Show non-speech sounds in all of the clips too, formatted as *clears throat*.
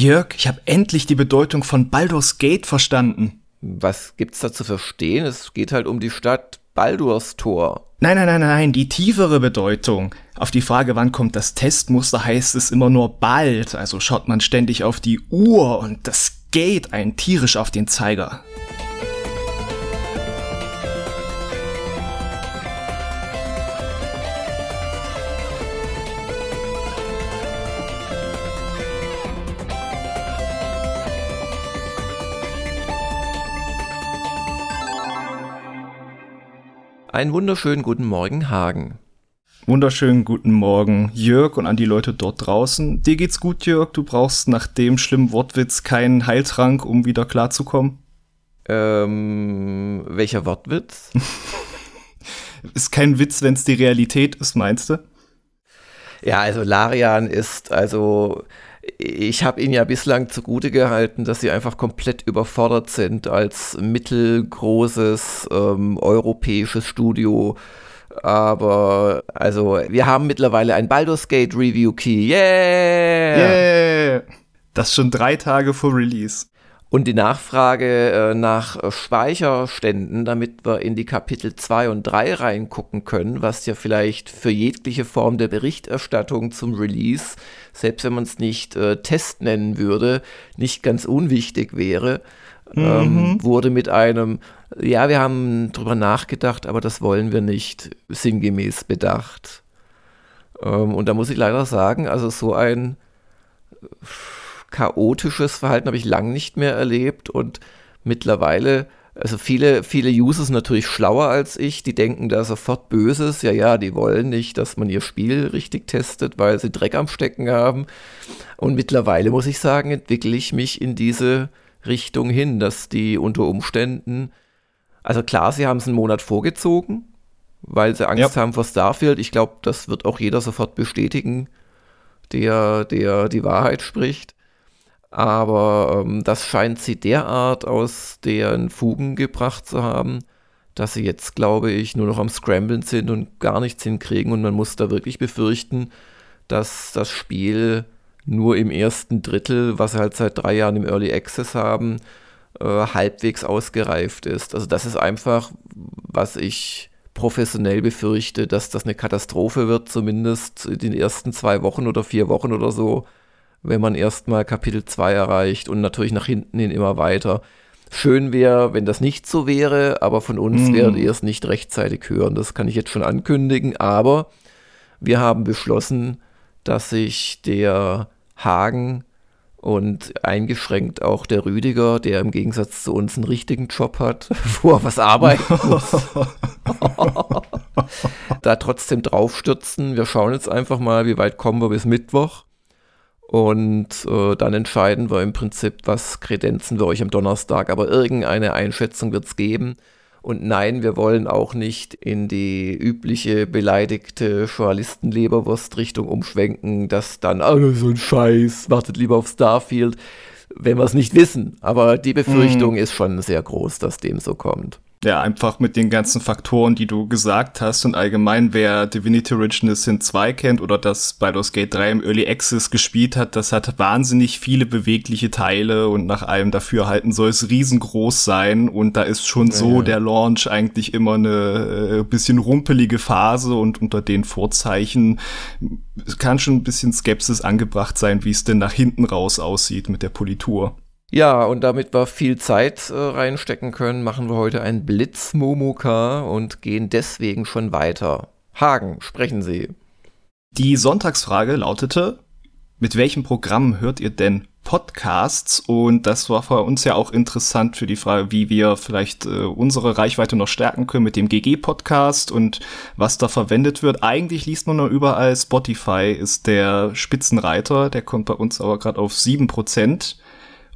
Jörg, ich habe endlich die Bedeutung von Baldur's Gate verstanden. Was gibt's da zu verstehen? Es geht halt um die Stadt Baldur's Tor. Nein, nein, nein, nein, die tiefere Bedeutung. Auf die Frage, wann kommt das Testmuster, heißt es immer nur bald. Also schaut man ständig auf die Uhr und das Gate ein tierisch auf den Zeiger. Einen wunderschönen guten Morgen, Hagen. Wunderschönen guten Morgen, Jörg und an die Leute dort draußen. Dir geht's gut, Jörg? Du brauchst nach dem schlimmen Wortwitz keinen Heiltrank, um wieder klarzukommen? Ähm, welcher Wortwitz? *laughs* ist kein Witz, wenn es die Realität ist, meinst du? Ja, also Larian ist also ich habe ihnen ja bislang zugute gehalten, dass sie einfach komplett überfordert sind als mittelgroßes ähm, europäisches Studio. Aber also, wir haben mittlerweile ein Baldur's Gate Review Key. Yeah! Yeah! Das schon drei Tage vor Release. Und die Nachfrage äh, nach Speicherständen, damit wir in die Kapitel 2 und 3 reingucken können, was ja vielleicht für jegliche Form der Berichterstattung zum Release, selbst wenn man es nicht äh, Test nennen würde, nicht ganz unwichtig wäre, ähm, mhm. ähm, wurde mit einem, ja, wir haben drüber nachgedacht, aber das wollen wir nicht, sinngemäß bedacht. Ähm, und da muss ich leider sagen, also so ein chaotisches Verhalten habe ich lang nicht mehr erlebt und mittlerweile, also viele, viele User sind natürlich schlauer als ich, die denken da sofort Böses, ja, ja, die wollen nicht, dass man ihr Spiel richtig testet, weil sie Dreck am Stecken haben. Und mittlerweile muss ich sagen, entwickle ich mich in diese Richtung hin, dass die unter Umständen, also klar, sie haben es einen Monat vorgezogen, weil sie Angst ja. haben vor Starfield. Ich glaube, das wird auch jeder sofort bestätigen, der, der die Wahrheit spricht. Aber ähm, das scheint sie derart aus deren Fugen gebracht zu haben, dass sie jetzt, glaube ich, nur noch am Scramblen sind und gar nichts hinkriegen. Und man muss da wirklich befürchten, dass das Spiel nur im ersten Drittel, was sie halt seit drei Jahren im Early Access haben, äh, halbwegs ausgereift ist. Also das ist einfach, was ich professionell befürchte, dass das eine Katastrophe wird, zumindest in den ersten zwei Wochen oder vier Wochen oder so wenn man erstmal Kapitel 2 erreicht und natürlich nach hinten hin immer weiter. Schön wäre, wenn das nicht so wäre, aber von uns mm. werdet ihr es nicht rechtzeitig hören. Das kann ich jetzt schon ankündigen. Aber wir haben beschlossen, dass sich der Hagen und eingeschränkt auch der Rüdiger, der im Gegensatz zu uns einen richtigen Job hat, *laughs* wo er was arbeiten muss, *laughs* da trotzdem draufstürzen. Wir schauen jetzt einfach mal, wie weit kommen wir bis Mittwoch. Und äh, dann entscheiden wir im Prinzip, was kredenzen wir euch am Donnerstag. Aber irgendeine Einschätzung wird es geben. Und nein, wir wollen auch nicht in die übliche beleidigte Journalistenleberwurst-Richtung umschwenken, dass dann, oh, so ein Scheiß, wartet lieber auf Starfield, wenn wir es nicht wissen. Aber die Befürchtung mm. ist schon sehr groß, dass dem so kommt. Ja, einfach mit den ganzen Faktoren, die du gesagt hast und allgemein, wer Divinity Original Sin 2 kennt oder das Baldur's Gate 3 im Early Access gespielt hat, das hat wahnsinnig viele bewegliche Teile und nach allem Dafürhalten soll es riesengroß sein und da ist schon ja, so ja. der Launch eigentlich immer eine äh, bisschen rumpelige Phase und unter den Vorzeichen kann schon ein bisschen Skepsis angebracht sein, wie es denn nach hinten raus aussieht mit der Politur. Ja, und damit wir viel Zeit äh, reinstecken können, machen wir heute ein Blitz-Momoka und gehen deswegen schon weiter. Hagen, sprechen Sie. Die Sonntagsfrage lautete, mit welchem Programm hört ihr denn Podcasts? Und das war für uns ja auch interessant für die Frage, wie wir vielleicht äh, unsere Reichweite noch stärken können mit dem GG-Podcast und was da verwendet wird. Eigentlich liest man nur überall, Spotify ist der Spitzenreiter, der kommt bei uns aber gerade auf sieben Prozent.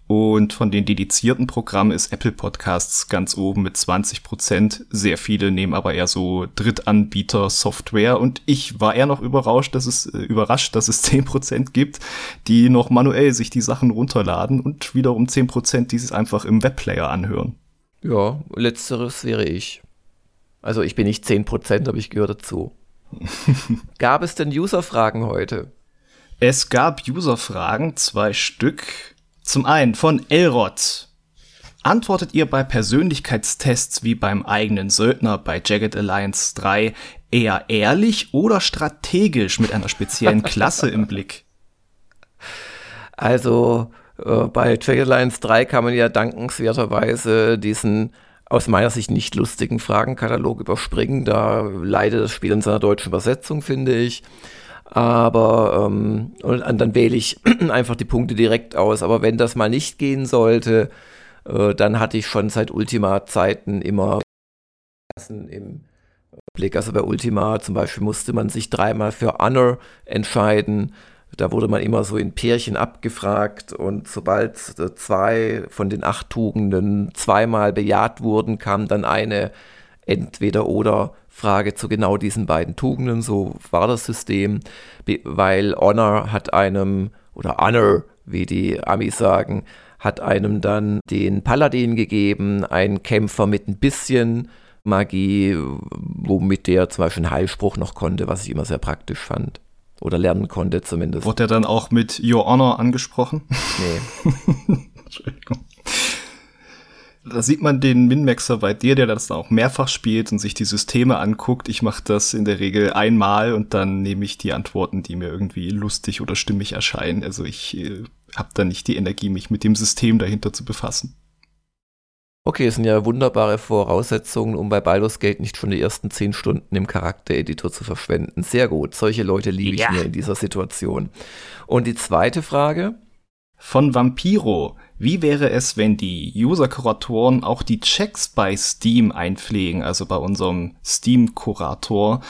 Und von den dedizierten Programmen ist Apple Podcasts ganz oben mit 20 Prozent. Sehr viele nehmen aber eher so Drittanbieter-Software. Und ich war eher noch überrascht, dass es, äh, überrascht, dass es *laughs* 10 Prozent gibt, die noch manuell sich die Sachen runterladen und wiederum 10 Prozent, die es einfach im Webplayer anhören. Ja, letzteres wäre ich. Also ich bin nicht 10 Prozent, aber ich gehöre dazu. *laughs* Gab es denn User-Fragen heute? Es gab User-Fragen, zwei Stück. Zum einen von Elrod. Antwortet ihr bei Persönlichkeitstests wie beim eigenen Söldner bei Jagged Alliance 3 eher ehrlich oder strategisch mit einer speziellen *laughs* Klasse im Blick? Also äh, bei Jagged Alliance 3 kann man ja dankenswerterweise diesen aus meiner Sicht nicht lustigen Fragenkatalog überspringen. Da leidet das Spiel in seiner deutschen Übersetzung, finde ich. Aber ähm, und dann wähle ich *clears throat* einfach die Punkte direkt aus. Aber wenn das mal nicht gehen sollte, äh, dann hatte ich schon seit Ultima-Zeiten immer im Blick. Also bei Ultima zum Beispiel musste man sich dreimal für Honor entscheiden. Da wurde man immer so in Pärchen abgefragt und sobald äh, zwei von den acht Tugenden zweimal bejaht wurden, kam dann eine entweder oder Frage zu genau diesen beiden Tugenden. So war das System, weil Honor hat einem, oder Honor, wie die Amis sagen, hat einem dann den Paladin gegeben, einen Kämpfer mit ein bisschen Magie, womit der zum Beispiel einen Heilspruch noch konnte, was ich immer sehr praktisch fand. Oder lernen konnte zumindest. Wurde er dann auch mit Your Honor angesprochen? Nee. *laughs* Entschuldigung. Da sieht man den Minmaxer bei dir, der das auch mehrfach spielt und sich die Systeme anguckt. Ich mache das in der Regel einmal und dann nehme ich die Antworten, die mir irgendwie lustig oder stimmig erscheinen. Also ich äh, habe da nicht die Energie, mich mit dem System dahinter zu befassen. Okay, es sind ja wunderbare Voraussetzungen, um bei Baldur's Gate nicht schon die ersten zehn Stunden im Charaktereditor zu verschwenden. Sehr gut. Solche Leute liebe ich ja. mir in dieser Situation. Und die zweite Frage? Von Vampiro. Wie wäre es, wenn die User-Kuratoren auch die Checks bei Steam einpflegen, also bei unserem Steam-Kurator?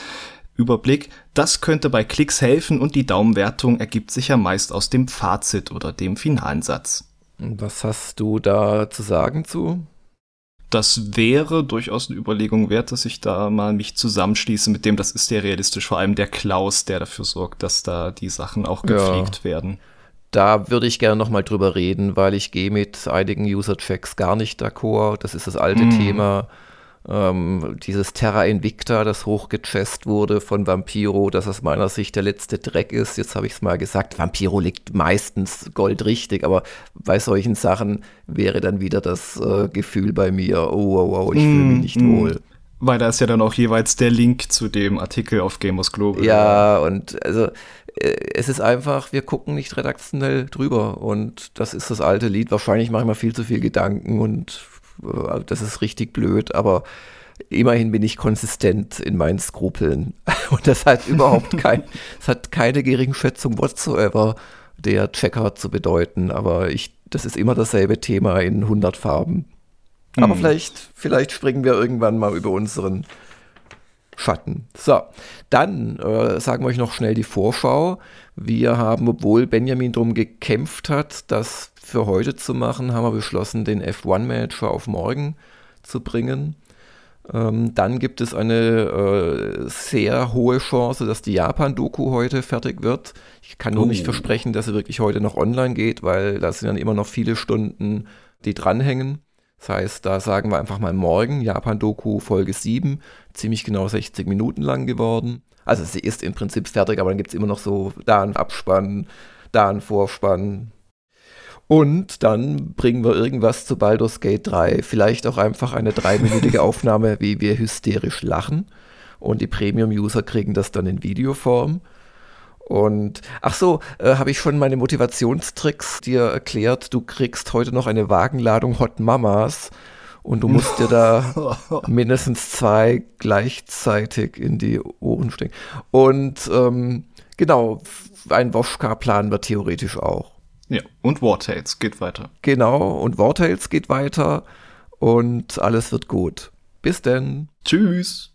Überblick, das könnte bei Klicks helfen und die Daumenwertung ergibt sich ja meist aus dem Fazit oder dem finalen Satz. Was hast du da zu sagen zu? Das wäre durchaus eine Überlegung wert, dass ich da mal mich zusammenschließe mit dem, das ist ja realistisch, vor allem der Klaus, der dafür sorgt, dass da die Sachen auch gepflegt ja. werden da würde ich gerne nochmal drüber reden, weil ich gehe mit einigen User-Checks gar nicht d'accord. Das ist das alte mm. Thema. Ähm, dieses Terra Invicta, das hochgechest wurde von Vampiro, das aus meiner Sicht der letzte Dreck ist. Jetzt habe ich es mal gesagt, Vampiro liegt meistens goldrichtig, aber bei solchen Sachen wäre dann wieder das äh, Gefühl bei mir, oh, oh, oh, ich fühle mich nicht mm. wohl. Weil da ist ja dann auch jeweils der Link zu dem Artikel auf Gamers Global. Ja, und also äh, es ist einfach, wir gucken nicht redaktionell drüber und das ist das alte Lied. Wahrscheinlich mache ich mir viel zu viel Gedanken und äh, das ist richtig blöd, aber immerhin bin ich konsistent in meinen Skrupeln *laughs* und das hat überhaupt *laughs* kein, es hat keine Geringschätzung whatsoever der Checker zu bedeuten, aber ich, das ist immer dasselbe Thema in 100 Farben. Aber hm. vielleicht, vielleicht springen wir irgendwann mal über unseren Schatten. So, dann äh, sagen wir euch noch schnell die Vorschau. Wir haben, obwohl Benjamin darum gekämpft hat, das für heute zu machen, haben wir beschlossen, den F1-Manager auf morgen zu bringen. Ähm, dann gibt es eine äh, sehr hohe Chance, dass die Japan-Doku heute fertig wird. Ich kann nur oh. nicht versprechen, dass sie wirklich heute noch online geht, weil da sind dann immer noch viele Stunden, die dranhängen. Das heißt, da sagen wir einfach mal morgen, Japan-Doku Folge 7, ziemlich genau 60 Minuten lang geworden. Also sie ist im Prinzip fertig, aber dann gibt es immer noch so da einen Abspann, da einen Vorspann. Und dann bringen wir irgendwas zu Baldur's Gate 3. Vielleicht auch einfach eine dreiminütige *laughs* Aufnahme, wie wir hysterisch lachen. Und die Premium-User kriegen das dann in Videoform. Und ach so, äh, habe ich schon meine Motivationstricks dir erklärt. Du kriegst heute noch eine Wagenladung Hot Mamas und du musst dir da *laughs* mindestens zwei gleichzeitig in die Ohren stecken. Und ähm, genau, ein Woschka planen wir theoretisch auch. Ja, und Wartails geht weiter. Genau, und Wartails geht weiter und alles wird gut. Bis denn. Tschüss.